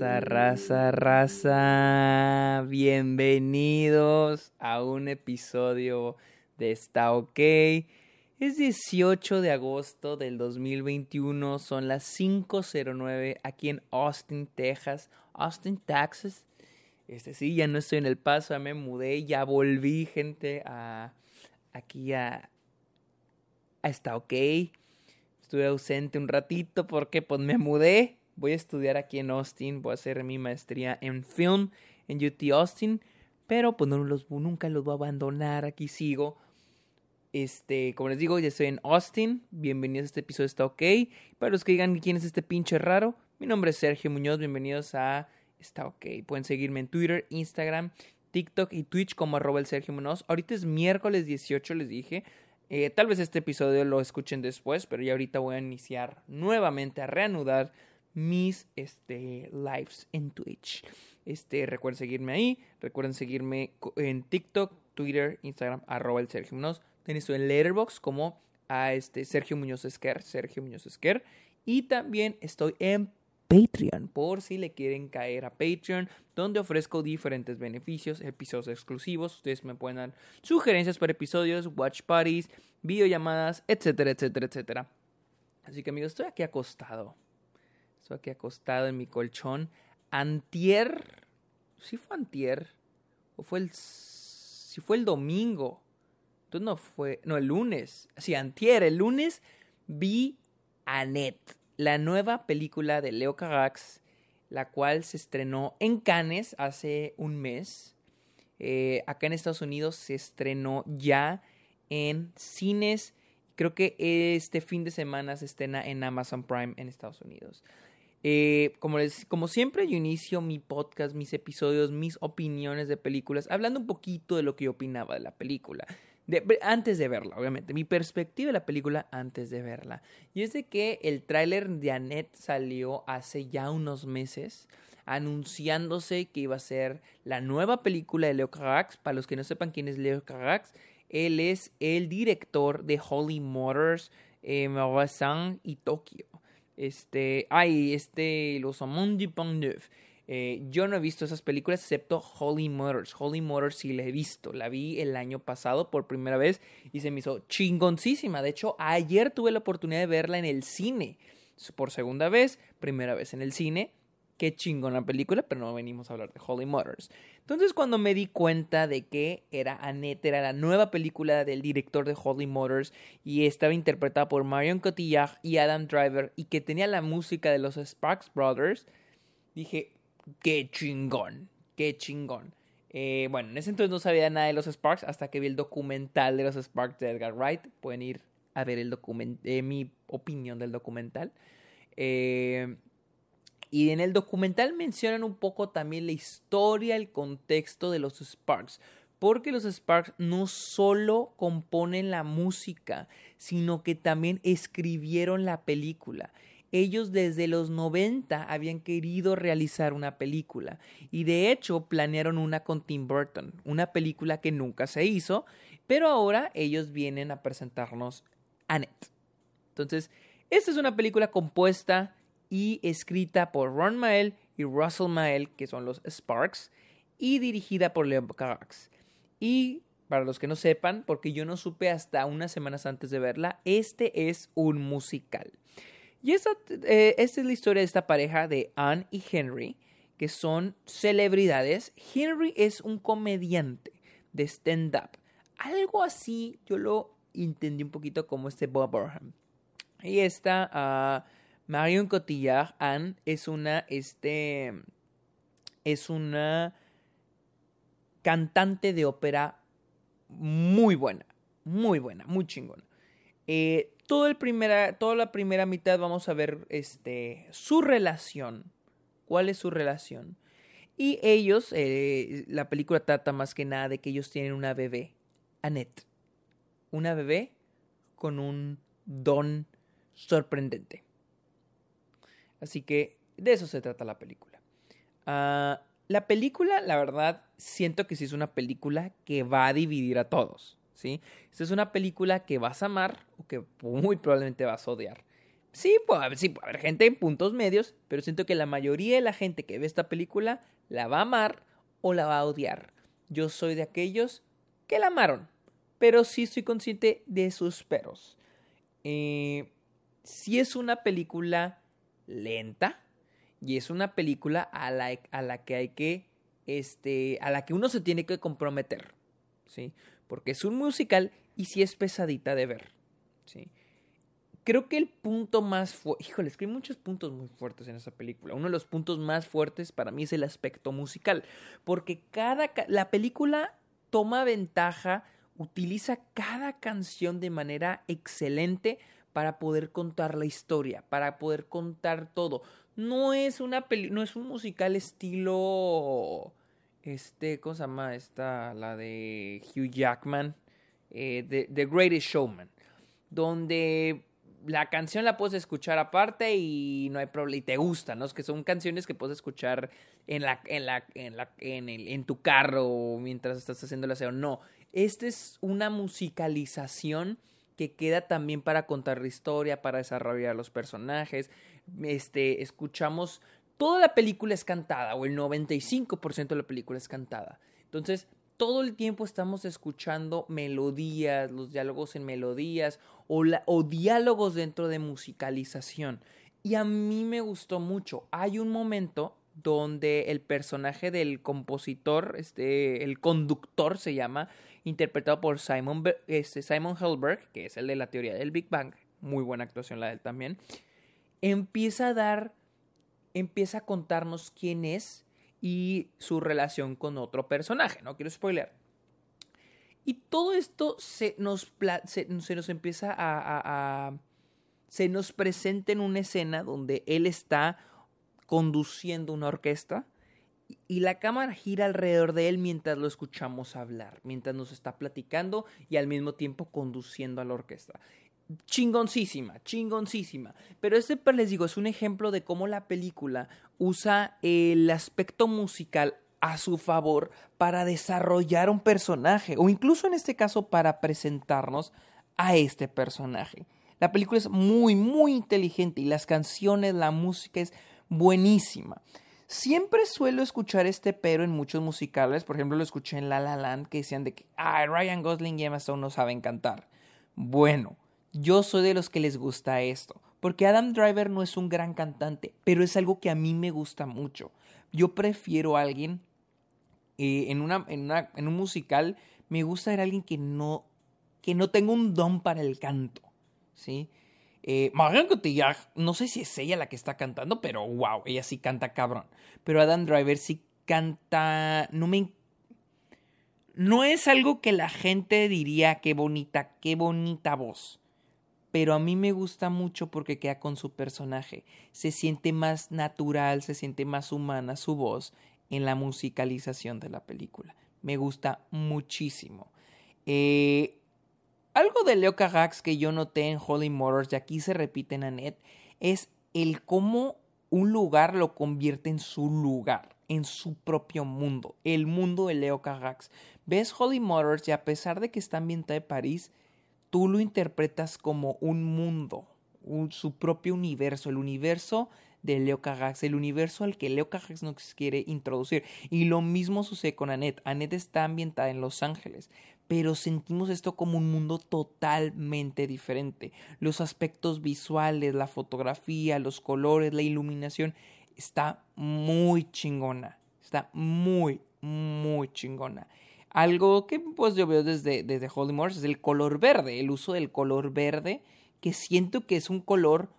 Raza, raza, raza. Bienvenidos a un episodio de Está OK. Es 18 de agosto del 2021, son las 5.09 aquí en Austin, Texas. Austin, Texas. Este sí, ya no estoy en El Paso, ya me mudé, ya volví, gente, a aquí a, a Está OK. Estuve ausente un ratito porque pues me mudé voy a estudiar aquí en Austin, voy a hacer mi maestría en film en UT Austin, pero pues no los, nunca los voy a abandonar, aquí sigo. Este, como les digo, ya estoy en Austin, bienvenidos a este episodio, está ok. Para los que digan quién es este pinche raro, mi nombre es Sergio Muñoz, bienvenidos a Está ok. Pueden seguirme en Twitter, Instagram, TikTok y Twitch como arroba el Sergio Muñoz. Ahorita es miércoles 18, les dije. Eh, tal vez este episodio lo escuchen después, pero ya ahorita voy a iniciar nuevamente a reanudar mis este, lives en Twitch. Este, recuerden seguirme ahí. Recuerden seguirme en TikTok, Twitter, Instagram, arroba el Sergio Muñoz. Tenéis en Letterboxd como a este Sergio Muñoz Esquer, Sergio Muñoz Esquer. Y también estoy en Patreon, por si le quieren caer a Patreon, donde ofrezco diferentes beneficios, episodios exclusivos. Ustedes me pueden dar sugerencias para episodios, watch parties, videollamadas, etcétera, etcétera, etcétera. Así que amigos, estoy aquí acostado Aquí acostado en mi colchón. Antier. ¿Sí fue antier? ¿O fue el. Si fue el domingo? Entonces no fue. No, el lunes. Sí, antier. El lunes vi Annette. La nueva película de Leo Carax. La cual se estrenó en Cannes hace un mes. Eh, acá en Estados Unidos se estrenó ya en cines. Creo que este fin de semana se estrena en Amazon Prime en Estados Unidos. Eh, como, les, como siempre, yo inicio mi podcast, mis episodios, mis opiniones de películas, hablando un poquito de lo que yo opinaba de la película. antes de verla, obviamente. Mi perspectiva de la película antes de verla. Y es de que el tráiler de Annette salió hace ya unos meses anunciándose que iba a ser la nueva película de Leo Carax. Para los que no sepan quién es Leo Carax, él es el director de Holy Motors, eh, y Tokio. Este, ay, este, Los Amundi Pont eh, yo no he visto esas películas excepto Holy Motors. Holy Motors sí la he visto. La vi el año pasado por primera vez y se me hizo chingoncísima. De hecho, ayer tuve la oportunidad de verla en el cine. Por segunda vez, primera vez en el cine qué chingona película, pero no venimos a hablar de Holy Motors. Entonces, cuando me di cuenta de que era Annette, era la nueva película del director de Holy Motors y estaba interpretada por Marion Cotillard y Adam Driver y que tenía la música de los Sparks Brothers, dije, qué chingón, qué chingón. Eh, bueno, en ese entonces no sabía nada de los Sparks hasta que vi el documental de los Sparks de Edgar Wright. Pueden ir a ver el document eh, mi opinión del documental. Eh, y en el documental mencionan un poco también la historia, el contexto de los Sparks. Porque los Sparks no solo componen la música, sino que también escribieron la película. Ellos desde los 90 habían querido realizar una película y de hecho planearon una con Tim Burton, una película que nunca se hizo, pero ahora ellos vienen a presentarnos Annette. Entonces, esta es una película compuesta y escrita por Ron Mael y Russell Mael, que son los Sparks, y dirigida por Leo Carax. Y para los que no sepan, porque yo no supe hasta unas semanas antes de verla, este es un musical. Y esta, eh, esta es la historia de esta pareja de Anne y Henry, que son celebridades. Henry es un comediante de stand-up. Algo así yo lo entendí un poquito como este Bob Burnham. Y esta uh, Marion Cotillard, Anne, es una, este, es una cantante de ópera muy buena, muy buena, muy chingona. Eh, todo el primera, toda la primera mitad vamos a ver este, su relación. ¿Cuál es su relación? Y ellos, eh, la película trata más que nada de que ellos tienen una bebé, Annette. Una bebé con un don sorprendente. Así que de eso se trata la película. Ah, la película, la verdad, siento que sí es una película que va a dividir a todos. ¿sí? Esta es una película que vas a amar o que muy probablemente vas a odiar. Sí, puede haber, sí, puede haber gente en puntos medios, pero siento que la mayoría de la gente que ve esta película la va a amar o la va a odiar. Yo soy de aquellos que la amaron, pero sí estoy consciente de sus peros. Eh, si es una película lenta y es una película a la, a la que hay que, este, a la que uno se tiene que comprometer, ¿sí? Porque es un musical y sí es pesadita de ver, ¿sí? creo que el punto más fuerte, híjole, es que hay muchos puntos muy fuertes en esa película. Uno de los puntos más fuertes para mí es el aspecto musical, porque cada la película toma ventaja, utiliza cada canción de manera excelente para poder contar la historia, para poder contar todo. No es una peli no es un musical estilo este, ¿cómo se llama? Esta, la de Hugh Jackman, eh, The Greatest Showman, donde la canción la puedes escuchar aparte y no hay problema y te gusta, ¿no? Es que son canciones que puedes escuchar en la en la en la en, el, en tu carro mientras estás haciendo el aseo. No, esta es una musicalización que queda también para contar la historia, para desarrollar los personajes. Este, escuchamos toda la película es cantada o el 95% de la película es cantada. Entonces, todo el tiempo estamos escuchando melodías, los diálogos en melodías o, o diálogos dentro de musicalización. Y a mí me gustó mucho. Hay un momento donde el personaje del compositor, este, el conductor se llama, interpretado por Simon, este, Simon Helberg, que es el de la teoría del Big Bang, muy buena actuación la de él también, empieza a dar, empieza a contarnos quién es y su relación con otro personaje. No quiero spoiler. Y todo esto se nos, se, nos empieza a, a, Se nos presenta en una escena donde él está conduciendo una orquesta y la cámara gira alrededor de él mientras lo escuchamos hablar, mientras nos está platicando y al mismo tiempo conduciendo a la orquesta chingoncísima, chingoncísima. Pero este, pues, les digo, es un ejemplo de cómo la película usa el aspecto musical a su favor para desarrollar un personaje o incluso en este caso para presentarnos a este personaje. La película es muy, muy inteligente y las canciones, la música es buenísima. Siempre suelo escuchar este pero en muchos musicales, por ejemplo lo escuché en La La Land que decían de que Ryan Gosling y Emma Stone no saben cantar. Bueno, yo soy de los que les gusta esto, porque Adam Driver no es un gran cantante, pero es algo que a mí me gusta mucho. Yo prefiero a alguien eh, en, una, en, una, en un musical, me gusta ver a alguien que no, que no tenga un don para el canto, ¿sí? Eh, Cotillard, no sé si es ella la que está cantando, pero wow, ella sí canta cabrón. Pero Adam Driver sí canta, no me no es algo que la gente diría qué bonita, qué bonita voz pero a mí me gusta mucho porque queda con su personaje. Se siente más natural, se siente más humana su voz en la musicalización de la película. Me gusta muchísimo. Eh, algo de Leo Carax que yo noté en Holy Motors, y aquí se repite en Annette, es el cómo un lugar lo convierte en su lugar, en su propio mundo, el mundo de Leo Carax. Ves Holy Motors y a pesar de que está ambientada en París, tú lo interpretas como un mundo, su propio universo, el universo de Leo Carax, el universo al que Leo Carax nos quiere introducir. Y lo mismo sucede con Annette. Annette está ambientada en Los Ángeles, pero sentimos esto como un mundo totalmente diferente. Los aspectos visuales, la fotografía, los colores, la iluminación, está muy chingona. Está muy, muy chingona. Algo que pues yo veo desde, desde Holy es el color verde, el uso del color verde, que siento que es un color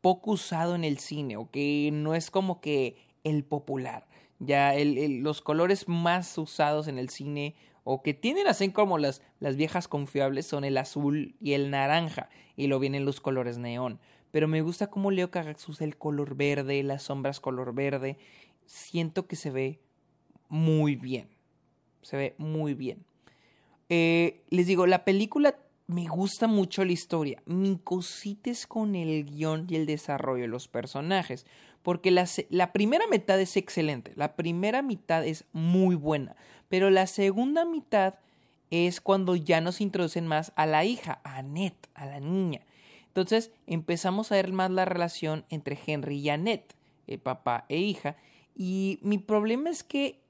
poco usado en el cine o que no es como que el popular. Ya los colores más usados en el cine o que tienen así como las, las viejas confiables son el azul y el naranja y lo vienen los colores neón. Pero me gusta cómo Leo Carax usa el color verde, las sombras color verde. Siento que se ve muy bien se ve muy bien. Eh, les digo, la película me gusta mucho la historia. Mi cosita es con el guion y el desarrollo de los personajes. Porque la, primera mitad es excelente. La primera mitad es muy buena. Pero la segunda mitad es cuando ya nos introducen más a la hija, a Annette, a la niña. Entonces empezamos a ver más la relación entre Henry y Annette, eh, papá e hija. Y mi problema es que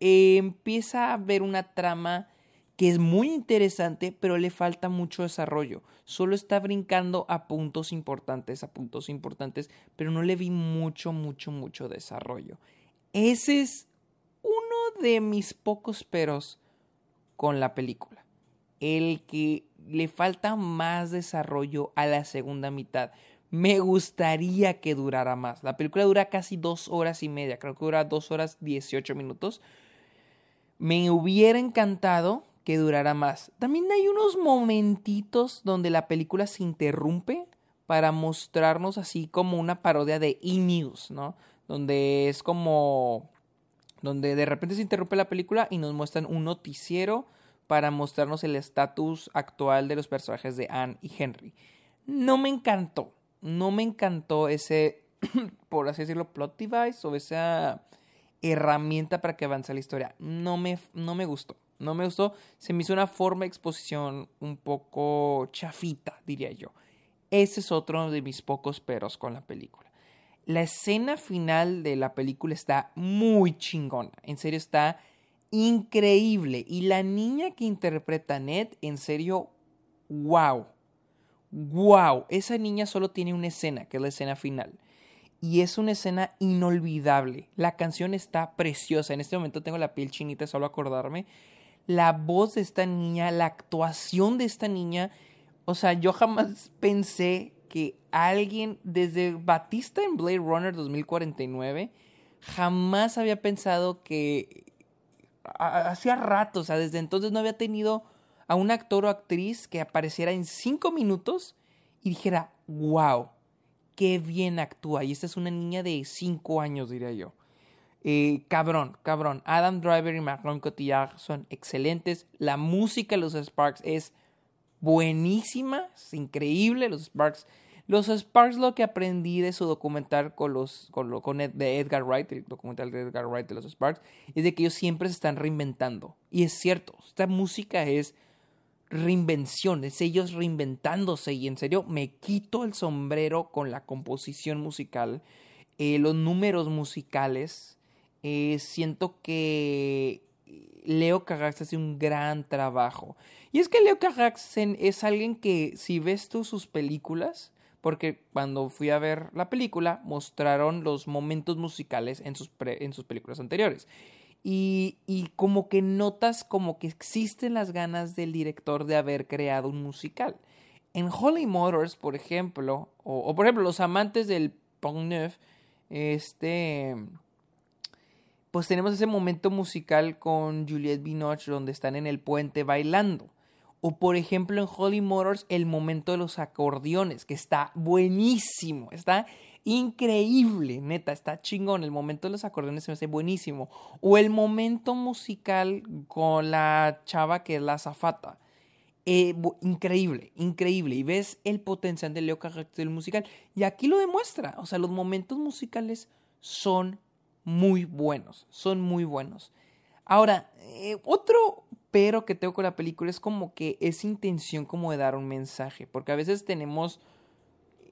eh, empieza a haber una trama que es muy interesante, pero le falta mucho desarrollo. Solo está brincando a puntos importantes, a puntos importantes, pero no le vi mucho, mucho, mucho desarrollo. Ese es uno de mis pocos peros con la película. El que le falta más desarrollo a la segunda mitad. Me gustaría que durara más. La película dura casi dos horas y media, creo que dura dos horas dieciocho minutos. Me hubiera encantado que durara más. También hay unos momentitos donde la película se interrumpe para mostrarnos así como una parodia de E-News, ¿no? Donde es como... donde de repente se interrumpe la película y nos muestran un noticiero para mostrarnos el estatus actual de los personajes de Anne y Henry. No me encantó, no me encantó ese, por así decirlo, plot device o esa herramienta para que avance la historia. No me, no me gustó, no me gustó. Se me hizo una forma de exposición un poco chafita, diría yo. Ese es otro de mis pocos peros con la película. La escena final de la película está muy chingona. En serio, está increíble. Y la niña que interpreta a Ned, en serio, wow. Wow. Esa niña solo tiene una escena, que es la escena final. Y es una escena inolvidable. La canción está preciosa. En este momento tengo la piel chinita solo acordarme. La voz de esta niña, la actuación de esta niña. O sea, yo jamás pensé que alguien, desde Batista en Blade Runner 2049, jamás había pensado que hacía rato, o sea, desde entonces no había tenido a un actor o actriz que apareciera en cinco minutos y dijera, wow, qué bien actúa. Y esta es una niña de cinco años, diría yo. Eh, cabrón, cabrón. Adam Driver y Marion Cotillard son excelentes. La música de los Sparks es buenísima, es increíble. Los Sparks los Sparks lo que aprendí de su documental con los con, con de Edgar Wright, el documental de Edgar Wright de los Sparks, es de que ellos siempre se están reinventando. Y es cierto, esta música es reinvención, es ellos reinventándose y en serio me quito el sombrero con la composición musical, eh, los números musicales, eh, siento que Leo Carax hace un gran trabajo. Y es que Leo Carax es alguien que si ves tú sus películas, porque cuando fui a ver la película mostraron los momentos musicales en sus, en sus películas anteriores. Y, y, como que notas como que existen las ganas del director de haber creado un musical. En Holy Motors, por ejemplo, o, por ejemplo los amantes del Pont Neuf, este, pues tenemos ese momento musical con Juliette Binoche donde están en el puente bailando. O por ejemplo en Holy Motors el momento de los acordeones, que está buenísimo, está increíble, neta, está chingón. El momento de los acordeones se me hace buenísimo. O el momento musical con la chava que es la zafata. Eh, increíble, increíble. Y ves el potencial de Leo Carrax del musical. Y aquí lo demuestra. O sea, los momentos musicales son muy buenos. Son muy buenos. Ahora, eh, otro pero que tengo con la película es como que es intención como de dar un mensaje, porque a veces tenemos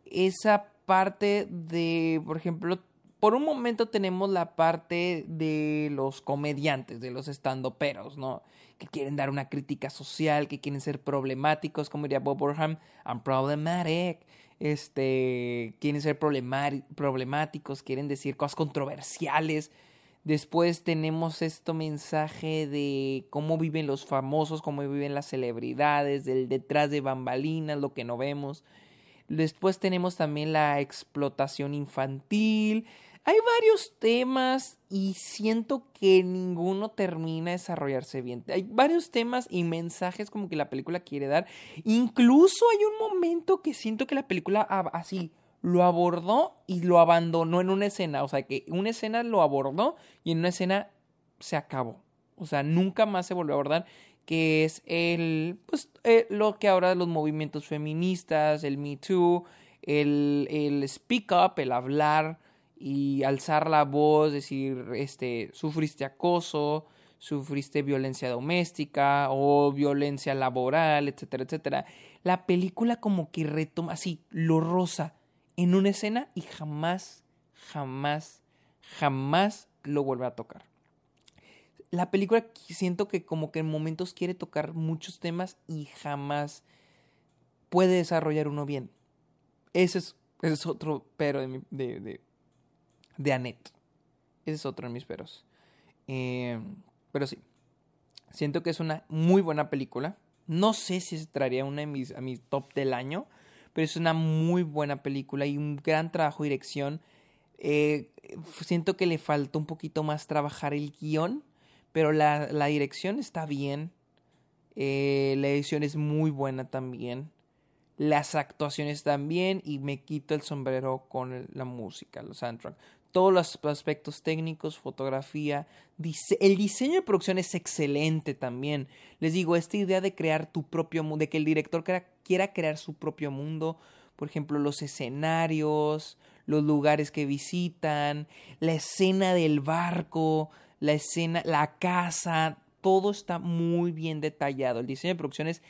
esa parte de, por ejemplo, por un momento tenemos la parte de los comediantes, de los estandoperos, ¿no? Que quieren dar una crítica social, que quieren ser problemáticos, como diría Bob Burham, I'm problematic. Este, quieren ser problemáticos, quieren decir cosas controversiales. Después tenemos este mensaje de cómo viven los famosos, cómo viven las celebridades, del detrás de bambalinas, lo que no vemos. Después tenemos también la explotación infantil. Hay varios temas y siento que ninguno termina de desarrollarse bien. Hay varios temas y mensajes como que la película quiere dar. Incluso hay un momento que siento que la película así lo abordó y lo abandonó en una escena. O sea, que una escena lo abordó y en una escena se acabó. O sea, nunca más se volvió a abordar. Que es el, pues, eh, lo que ahora los movimientos feministas, el Me Too, el, el speak up, el hablar y alzar la voz, decir, este, sufriste acoso, sufriste violencia doméstica o violencia laboral, etcétera, etcétera. La película como que retoma así, lo rosa en una escena y jamás, jamás, jamás lo vuelve a tocar. La película siento que como que en momentos quiere tocar muchos temas y jamás puede desarrollar uno bien. Ese es, es otro pero de, de, de Annette. Ese es otro de mis peros. Eh, pero sí, siento que es una muy buena película. No sé si se traería una de mis, a mi top del año, pero es una muy buena película y un gran trabajo de dirección. Eh, siento que le falta un poquito más trabajar el guion, pero la, la dirección está bien. Eh, la edición es muy buena también. Las actuaciones también y me quito el sombrero con la música, el soundtrack todos los aspectos técnicos, fotografía, el diseño de producción es excelente también. Les digo, esta idea de crear tu propio mundo, de que el director quiera, crear su propio mundo, por ejemplo, los escenarios, los lugares que visitan, la escena del barco, la escena, la casa, todo está muy bien detallado. El diseño de producción es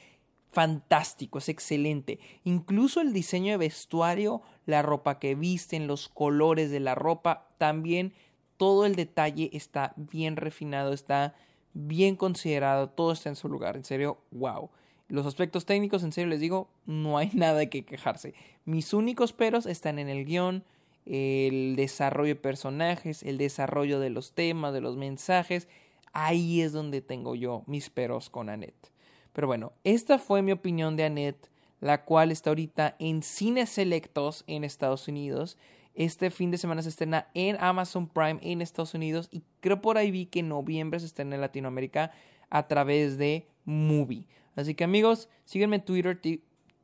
fantástico, es excelente. Incluso el diseño de vestuario, la ropa que visten, los colores de la ropa, también todo el detalle está bien refinado, está bien considerado, todo está en su lugar. En serio, wow. Los aspectos técnicos, en serio les digo, no hay nada que quejarse. Mis únicos peros están en el guion, el desarrollo de personajes, el desarrollo de los temas, de los mensajes. Ahí es donde tengo yo mis peros con Annette. Pero bueno, esta fue mi opinión de Annette, la cual está ahorita en cines selectos en Estados Unidos. Este fin de semana se estrena en Amazon Prime en Estados Unidos y creo por ahí vi que en noviembre se estrena en Latinoamérica a través de Movie. Así que amigos, síguenme en Twitter,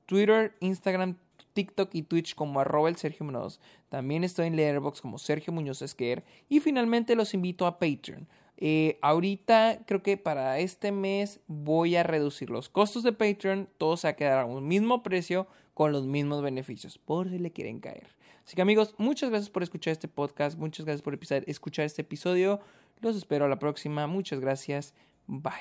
Twitter, Instagram, TikTok y Twitch como arroba el Sergio Muñoz. También estoy en Letterboxd como Sergio Muñoz Esquer. Y finalmente los invito a Patreon. Eh, ahorita creo que para este mes voy a reducir los costos de Patreon. Todos se a un mismo precio con los mismos beneficios, por si le quieren caer. Así que amigos, muchas gracias por escuchar este podcast. Muchas gracias por escuchar este episodio. Los espero a la próxima. Muchas gracias. Bye.